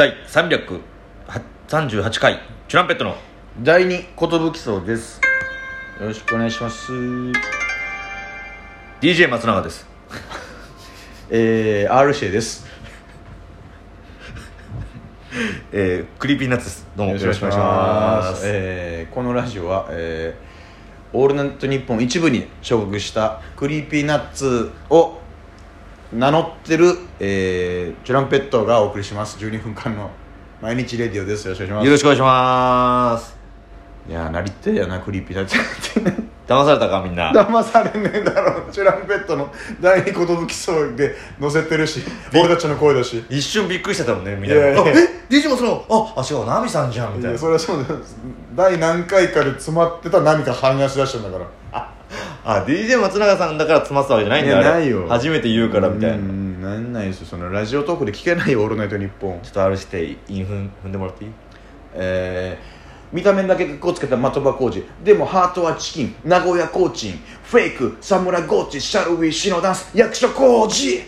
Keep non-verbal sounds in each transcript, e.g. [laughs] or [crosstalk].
第338回チュランペットの。第二寿荘です。よろしくお願いします。DJ 松永です。[laughs] えー、 R-指定です。[laughs] えー、 Creepy Nuts です。どうも。よろしくお願いします。えーこのラジオは、えー、オールナイトニッポン一部に所属した Creepy Nuts を名乗ってる、えー、チュランペットがお送りします。12分間の毎日レディオです。よろしくお願いします。よろしくお願いします。いやーなりてえやな Creepy Nuts 騙されたかみんな。騙されねえだろ。チュランペットの第二寿荘で載せてるし俺たちの声だし。一瞬びっくりしてたもんねみんな。え？DJ 松永ああ違うナミさんじゃんみたいな。それはそうだよ。第何回かで詰まってた何か反応しだしたんだからあ DJ 松永さんだから詰まってたわけじゃないんだよあれ。ないよ。初めて言うからみたいな。なんないですよ。そのラジオトークで聞けないよ「オールナイトニッポン。っとあるしてインフン踏んでもらっていい」えー見た目だけこうつけた的場工事でもハートはチキン。名古屋コーチン。フェイクサムラゴーチシャルウィーシノダンス役所工事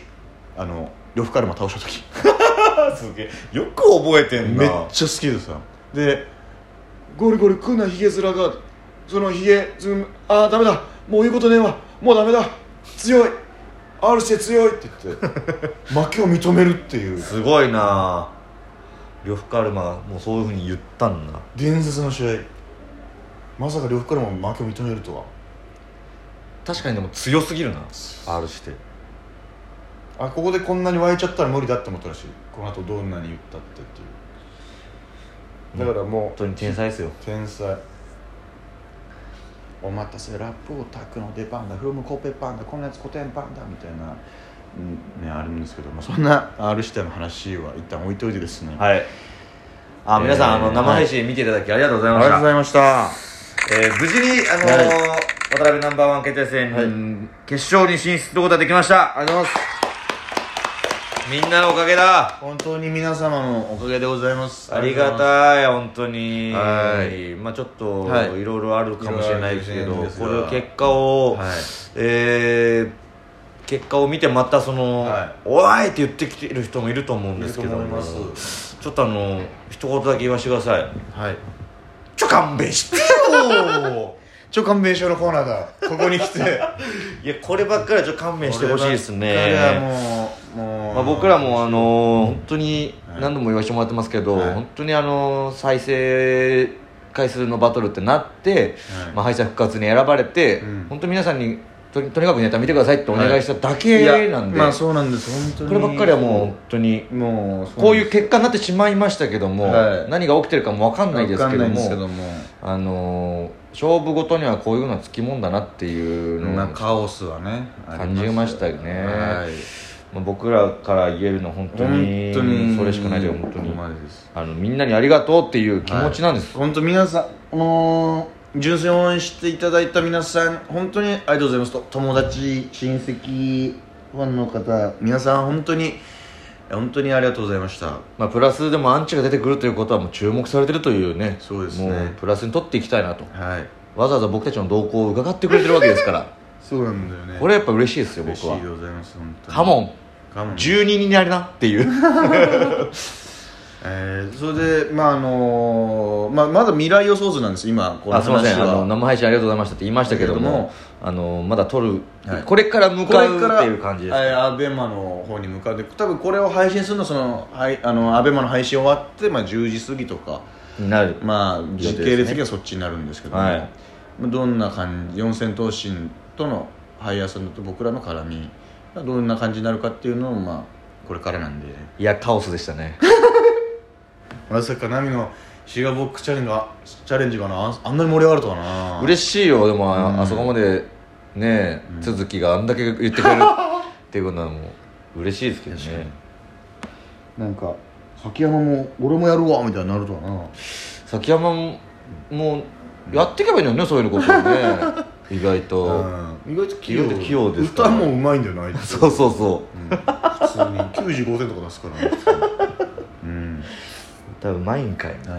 あの呂布カルマ倒した時。[laughs] すげえ。よく覚えてんな。めっちゃ好きでさ。でゴリゴリ食うなヒゲ面が。そのヒゲああダメだもう言うことねえわ。もうダメだ。強い。R して強い。って言って [laughs] 負けを認めるっていう。すごいな。呂布カルマがもうそういうふうに言ったんだ。伝説の試合。まさか呂布カルマも負けを認めるとは。確かにでも強すぎるな。R して。あここでこんなに湧いちゃったら無理だって思ったらしい。この後どんなに言ったってっていう。だからも本当に天才ですよ。う天才お待たせラップオタクの出番だフロムコペパンだこんなやつコテンパンだみたいな、うんね、あるんですけど、まあ、そんな R しての話は一旦置いといてですね、はい。あ皆さん、えーあの生配信見ていただきありがとうございあました、りがとうございました。えー無事にあのーは渡辺ナンバーワン決定戦、はい。決勝に進出することができました。ありがとうございますみんなのおかげだ。本当に皆様のおかげでございます。ありがいたい本当に。はい。まあちょっと、はい。い、ろいろあるかもしれないですけどこれないですがれ結果を、はい。えー結果を見てまたその「はい。おい!」って言ってきてる人もいると思うんですけどちょっとあの一言だけ言わせてください。はい。ちょ勘弁してよちょ勘弁症のコーナーだ。ここに来て。[laughs] いやこればっかりはちょっと勘弁してほしいですこれはねもうもう、まあ、僕らもあのー本当にはい何度も言わせてもらってますけど、はい。本当にあのー再生回数のバトルってなって、はい。まあ、敗者復活に選ばれて、うん。本当皆さんにとにかくネタ見てくださいってお願いしただけなんで、いやまあそうなんです。本当に。こればっかりはもう本当にもうこういう結果になってしまいましたけども、はい。何が起きてるかも分かんないですけどわかんないんですけもども。あのー勝負ごとにはこういうのはつきもんだなっていうのをまあカオスはね。感じましたよね。はいまあ、僕らから言えるのは本当に本当にそれしかないけど本当に。あのみんなにありがとうっていう気持ちなんです、本当皆さんあのー純粋に応援していただいた皆さん本当にありがとうございますと。友達親戚ファンの方皆さん本当に本当にありがとうございました。まあ、プラスでもアンチが出てくるということはもう注目されてるというね。そうですね。もうプラスに取っていきたいなと。はい。わざわざ僕たちの動向を伺ってくれてるわけですから。[laughs] そうなんだよね。これやっぱ嬉しいですよ僕は。嬉しいでございます本当に。カモン12人になりなっていう。えー、それでまああのーまあ、まだ未来予想図なんです今このあすみません。あ話はの生配信ありがとうございましたって言いましたけどもあのまだ撮る、はい。これから向こかうれからっていう感じです、はいアベマの方に向かって多分これを配信するのそのはいあのアベマの配信終わって、まあ、10時過ぎとかになる。まあ時系列的にはそっちになるんですけども、はい。まあどんな感じ四千頭身とのハイヤーさんと僕らの絡みがどんな感じになるかっていうのをまあこれからなんで。いやカオスでしたね。まさかナミのシガーボックスチャレンジがチャレンジがな？ああんなに盛り上がるとはな。嬉しいよ。でも、あうんあそこまでねうん続きがあんだけ言ってくれるっていうことはもう嬉しいですけどね。なんか崎山も俺もやるわみたいになるとはな。崎山ももうやっていけばいいのよねそういうことをね。[laughs] 意外と、うん意外と器用。器用ですから歌もうまいんだよなあい？つ [laughs] そうそうそう。ん。普通に95点とか出すからね。うん。う多分マインかいは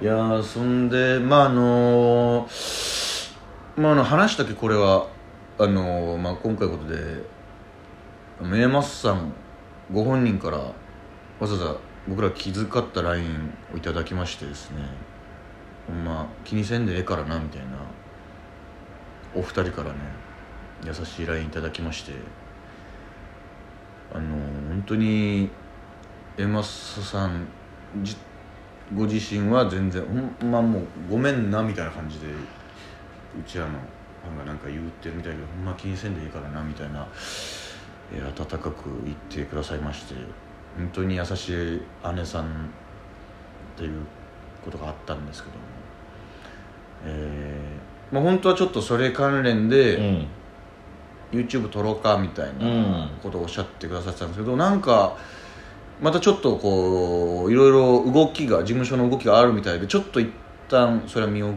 い。いやーそんでまああのーまああの話したっけこれはあのーまあ今回のことでメイマスさんご本人からわざわざ僕ら気遣った LINE をいただきましてですね。ま気にせんでええからなみたいなお二人からね優しい LINE いただきましてあの本当にエマスさんじご自身は全然ほんまもうごめんなみたいな感じでうちらのファンがなんか言ってるみたいだけどほんま気にせんでいいからなみたいな、えー温かく言ってくださいまして本当に優しい姉さんっていうことがあったんですけどもえーまあ本当はちょっとそれ関連で、うん。YouTube 撮ろうかみたいうん。なことをおっしゃってくださってたんですけど、なんかまたちょっとこういろいろ動きが事務所の動きがあるみたいでちょっと一旦それは見送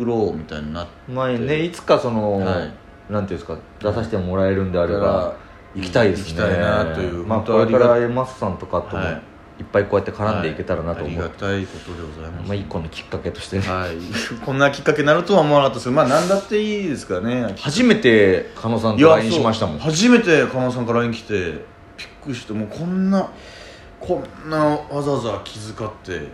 ろうみたいになって。まあねいつかその、はい。なんていうんですか出させてもらえるんであれば行きたいですね。行きたいなというまあこれからエマスさんとかとも、はいい、っぱいこうやって絡んでいけたらなと思う、はい。ありがたいことでございます、まあ一個のきっかけとしてね。はい、[laughs] こんなきっかけになるとは思わなかったです。けどまあ何だっていいですからね。初めて狩野さんと LINE しましたもん。初めて狩野さんから LINE 来てびっくりしてもうこんなこんなわざわざ気遣って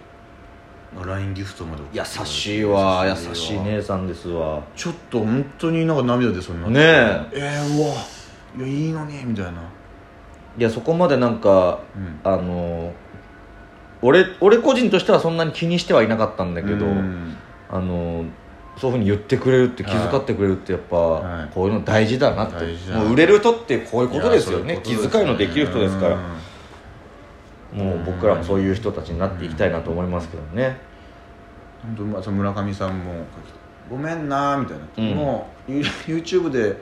LINE ギフトまで優しいわ優優しい姉さんですわ。ちょっと本当になんか涙出そうになって。ねえ。ー、うわいやいいのにみたいな。いやそこまでなんかうん。あの俺俺個人としてはそんなに気にしてはいなかったんだけど、うん。あのそういうふうに言ってくれるって気遣ってくれるってやっぱ、はい。こういうの大事だなって。もう売れる人ってこういうことですよいね。気遣いのできる人ですから。うん。もう僕らもそういう人たちになっていきたいなと思いますけどね。本当まあその村上さんも「ごめんな」みたいな、うん。もう You- YouTube で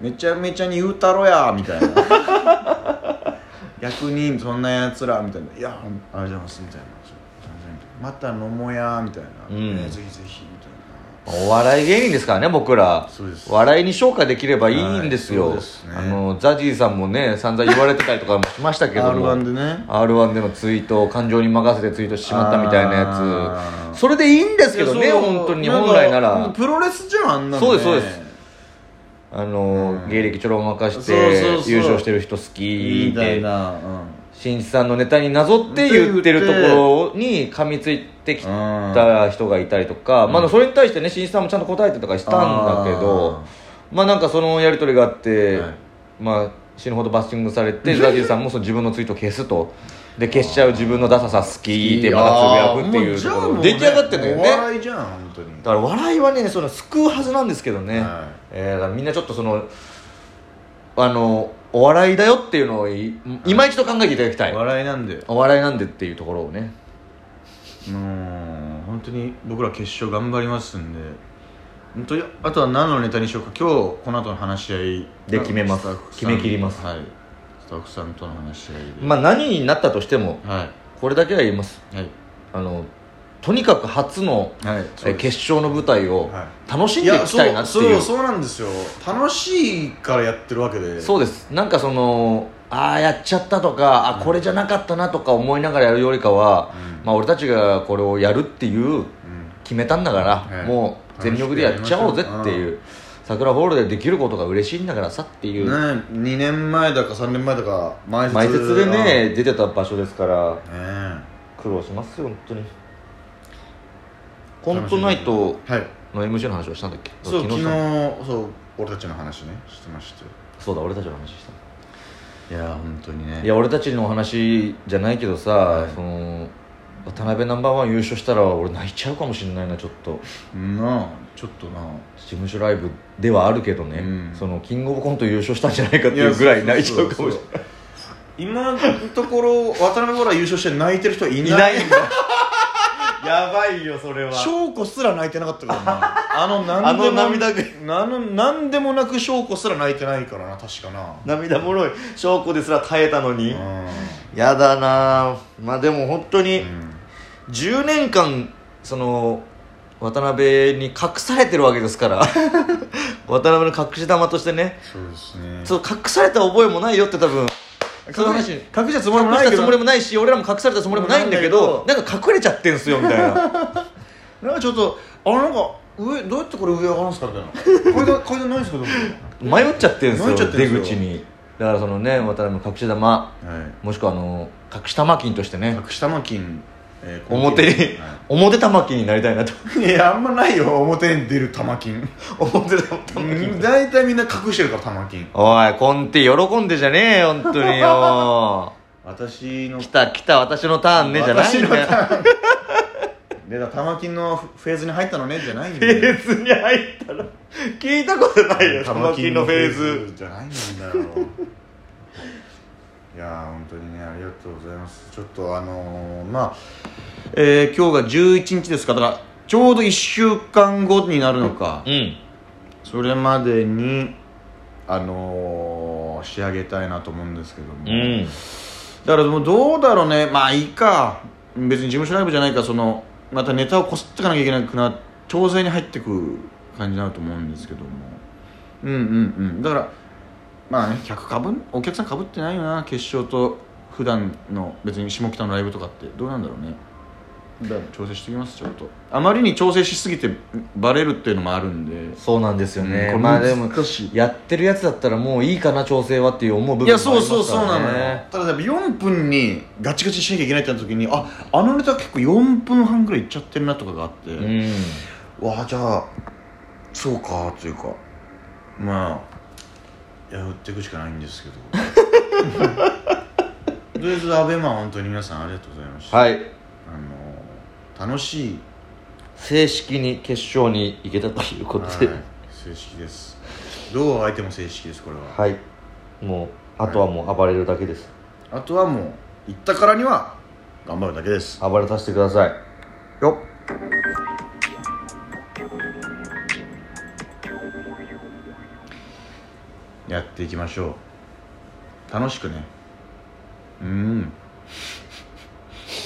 めちゃめちゃに言うたろやみたいな逆にそんなやつらみたいな「いやありがとうございます」みたいな「また飲もうや」みたいな「うん。ねぜひぜひ」みたいお笑い芸人ですからね僕ら。そうです。笑いに昇華できればいいんですよ、はいすね。あのザジーさんもね散々言われてたりとかもしましたけなども。R1 でね。R1 でのツイートを感情に任せてツイートしてしまったみたいなやつ。それでいいんですけどね本当に本来なら。プロレスじゃんあんなの、ね、そうですそうですあの、うん。芸歴ちょろまかしそうてそうそう。優勝してる人好きみたいってな、しん。いちさんのネタになぞって言ってるところに噛みついてきた人がいたりとか、まあ、それに対してねしんいちさんもちゃんと答えてとかしたんだけどまあなんかそのやり取りがあって、はい。まあ死ぬほどバッシングされて [laughs] ザジーさんもその自分のツイートを消すとで消しちゃう自分のダサさ好きってまたつぶやくっていうところ。出来上がってんだよおね笑いじゃん本当に。だから笑いはねその救うはずなんですけどね、はい。えーだからみんなちょっとそのあのお笑いだよっていうのをい今一度考えていただきたい、笑いなんで。お笑いなんでっていうところをね。もう本当に僕ら決勝頑張りますんで。本当にあとは何のネタにしようか。今日この後の話し合い。で決めます。決め切ります。はいスタッフさんとの話し合いで。まあ何になったとしてもはい。これだけは言います。はい。あのとにかく初の、はいえー決勝の舞台をは楽しんでいきたいなっていう,、そうそうそうなんですよ。楽しいからやってるわけで。そうです。なんかそのああやっちゃったとかあこれじゃなかったなとか思いながらやるよりかは、うん。まあ、俺たちがこれをやるっていううん。決めたんだから、はい。もう全力でやっちゃおうぜっていう桜ホールでできることが嬉しいんだからさっていう、ね2年前だか3年前だか前前説でね出てた場所ですから。ね苦労しますよ本当に。コントナイトはい。の MC の話をしたんだっけ？そう昨日さそう俺たちの話ねしてましたよそうだ俺たちの話した。いや本当にね。いや俺たちの話じゃないけどさ、はい。その渡辺ナンバーワン優勝したら俺泣いちゃうかもしれないなちょっと。なあちょっとな事務所ライブではあるけどね、うん。そのキングオブコント優勝したんじゃないかっていうぐらい泣いちゃうかもしれない。今のところ渡辺ほら優勝して泣いてる人はいない。いないんだ。[laughs] やばいよそれは。翔子すら泣いてなかったからな。[laughs] あの何でもあの涙ぐあの何でもなく翔子すら泣いてないからな確かな。涙もろい。証拠ですら耐えたのに、うやだなあ。まあでも本当にんうん10年間その渡辺に隠されてるわけですから。[laughs] 渡辺の隠し玉としてね。そうですね。そう隠された覚えもないよって多分。そういう話。隠したつもりも隠したつないけどもりもないし俺らも隠されたつもりもないんだけどなんか隠れちゃってんすよみたいな。[laughs] なんかちょっとあなんか上どうやってこれ上上がるんですかみたいな。これでこれでないんですかでも迷っちゃってんすよ迷っちゃってんすよ。出口に。だからそのね渡辺の隠し玉。はもしくはあの隠し玉金としていね。隠し玉金、えー表に、は表玉金になりたいなと。い、いやあんまないよ。表に出る玉金。[laughs] 表玉金。大体みんな隠してるから玉金。おいコンティ喜んでじゃねえよ本当によ。[laughs] 私の来た来た私のターンねじゃないんだよ。[laughs] でだ玉金のフェーズに入ったのねじゃないんフだよ。ェーズに入ったら聞いたことないよ玉金のフェーズ。じゃないんだよいやー本当にねありがとうございます。ちょっとあのー、まあ、えー今日が11日ですか。だからちょうど1週間後になるのか、うん。それまでにあのー仕上げたいなと思うんですけども、うん。だからもうどうだろうね。まあいいか。別に事務所ライブじゃないからそのまたネタをこすっていかなきゃいけなくな。調整に入ってく感じになると思うんですけども。うんうんうん。だからまあね客かぶん？お客さんかぶってないよな決勝と普段の別に下北のライブとかって。どうなんだろうね。だ調整してきますちょっと。あまりに調整しすぎてバレるっていうのもあるんで。そうなんですよね、うんこれまあでもやってるやつだったらもういいかな調整はっていう思う部分いやもありそうますからね。そうそうなのよ。ただやっぱ4分にガチガチにしなきゃいけないってなった時にああのネタ結構4分半ぐらいいっちゃってるなとかがあって、うん。わあじゃあそうかというか。まあやっていくしかないんですけど。[laughs] とりあえずアベマ本当に皆さんありがとうございました、はい。あの楽しい正式に決勝に行けたということで。はい。正式です。どう相手も正式ですこれは。はい。もうあとはもう暴れるだけです、あとはもう行ったからには頑張るだけです。暴れさせてください。よやっていきましょう。楽しくね。うん。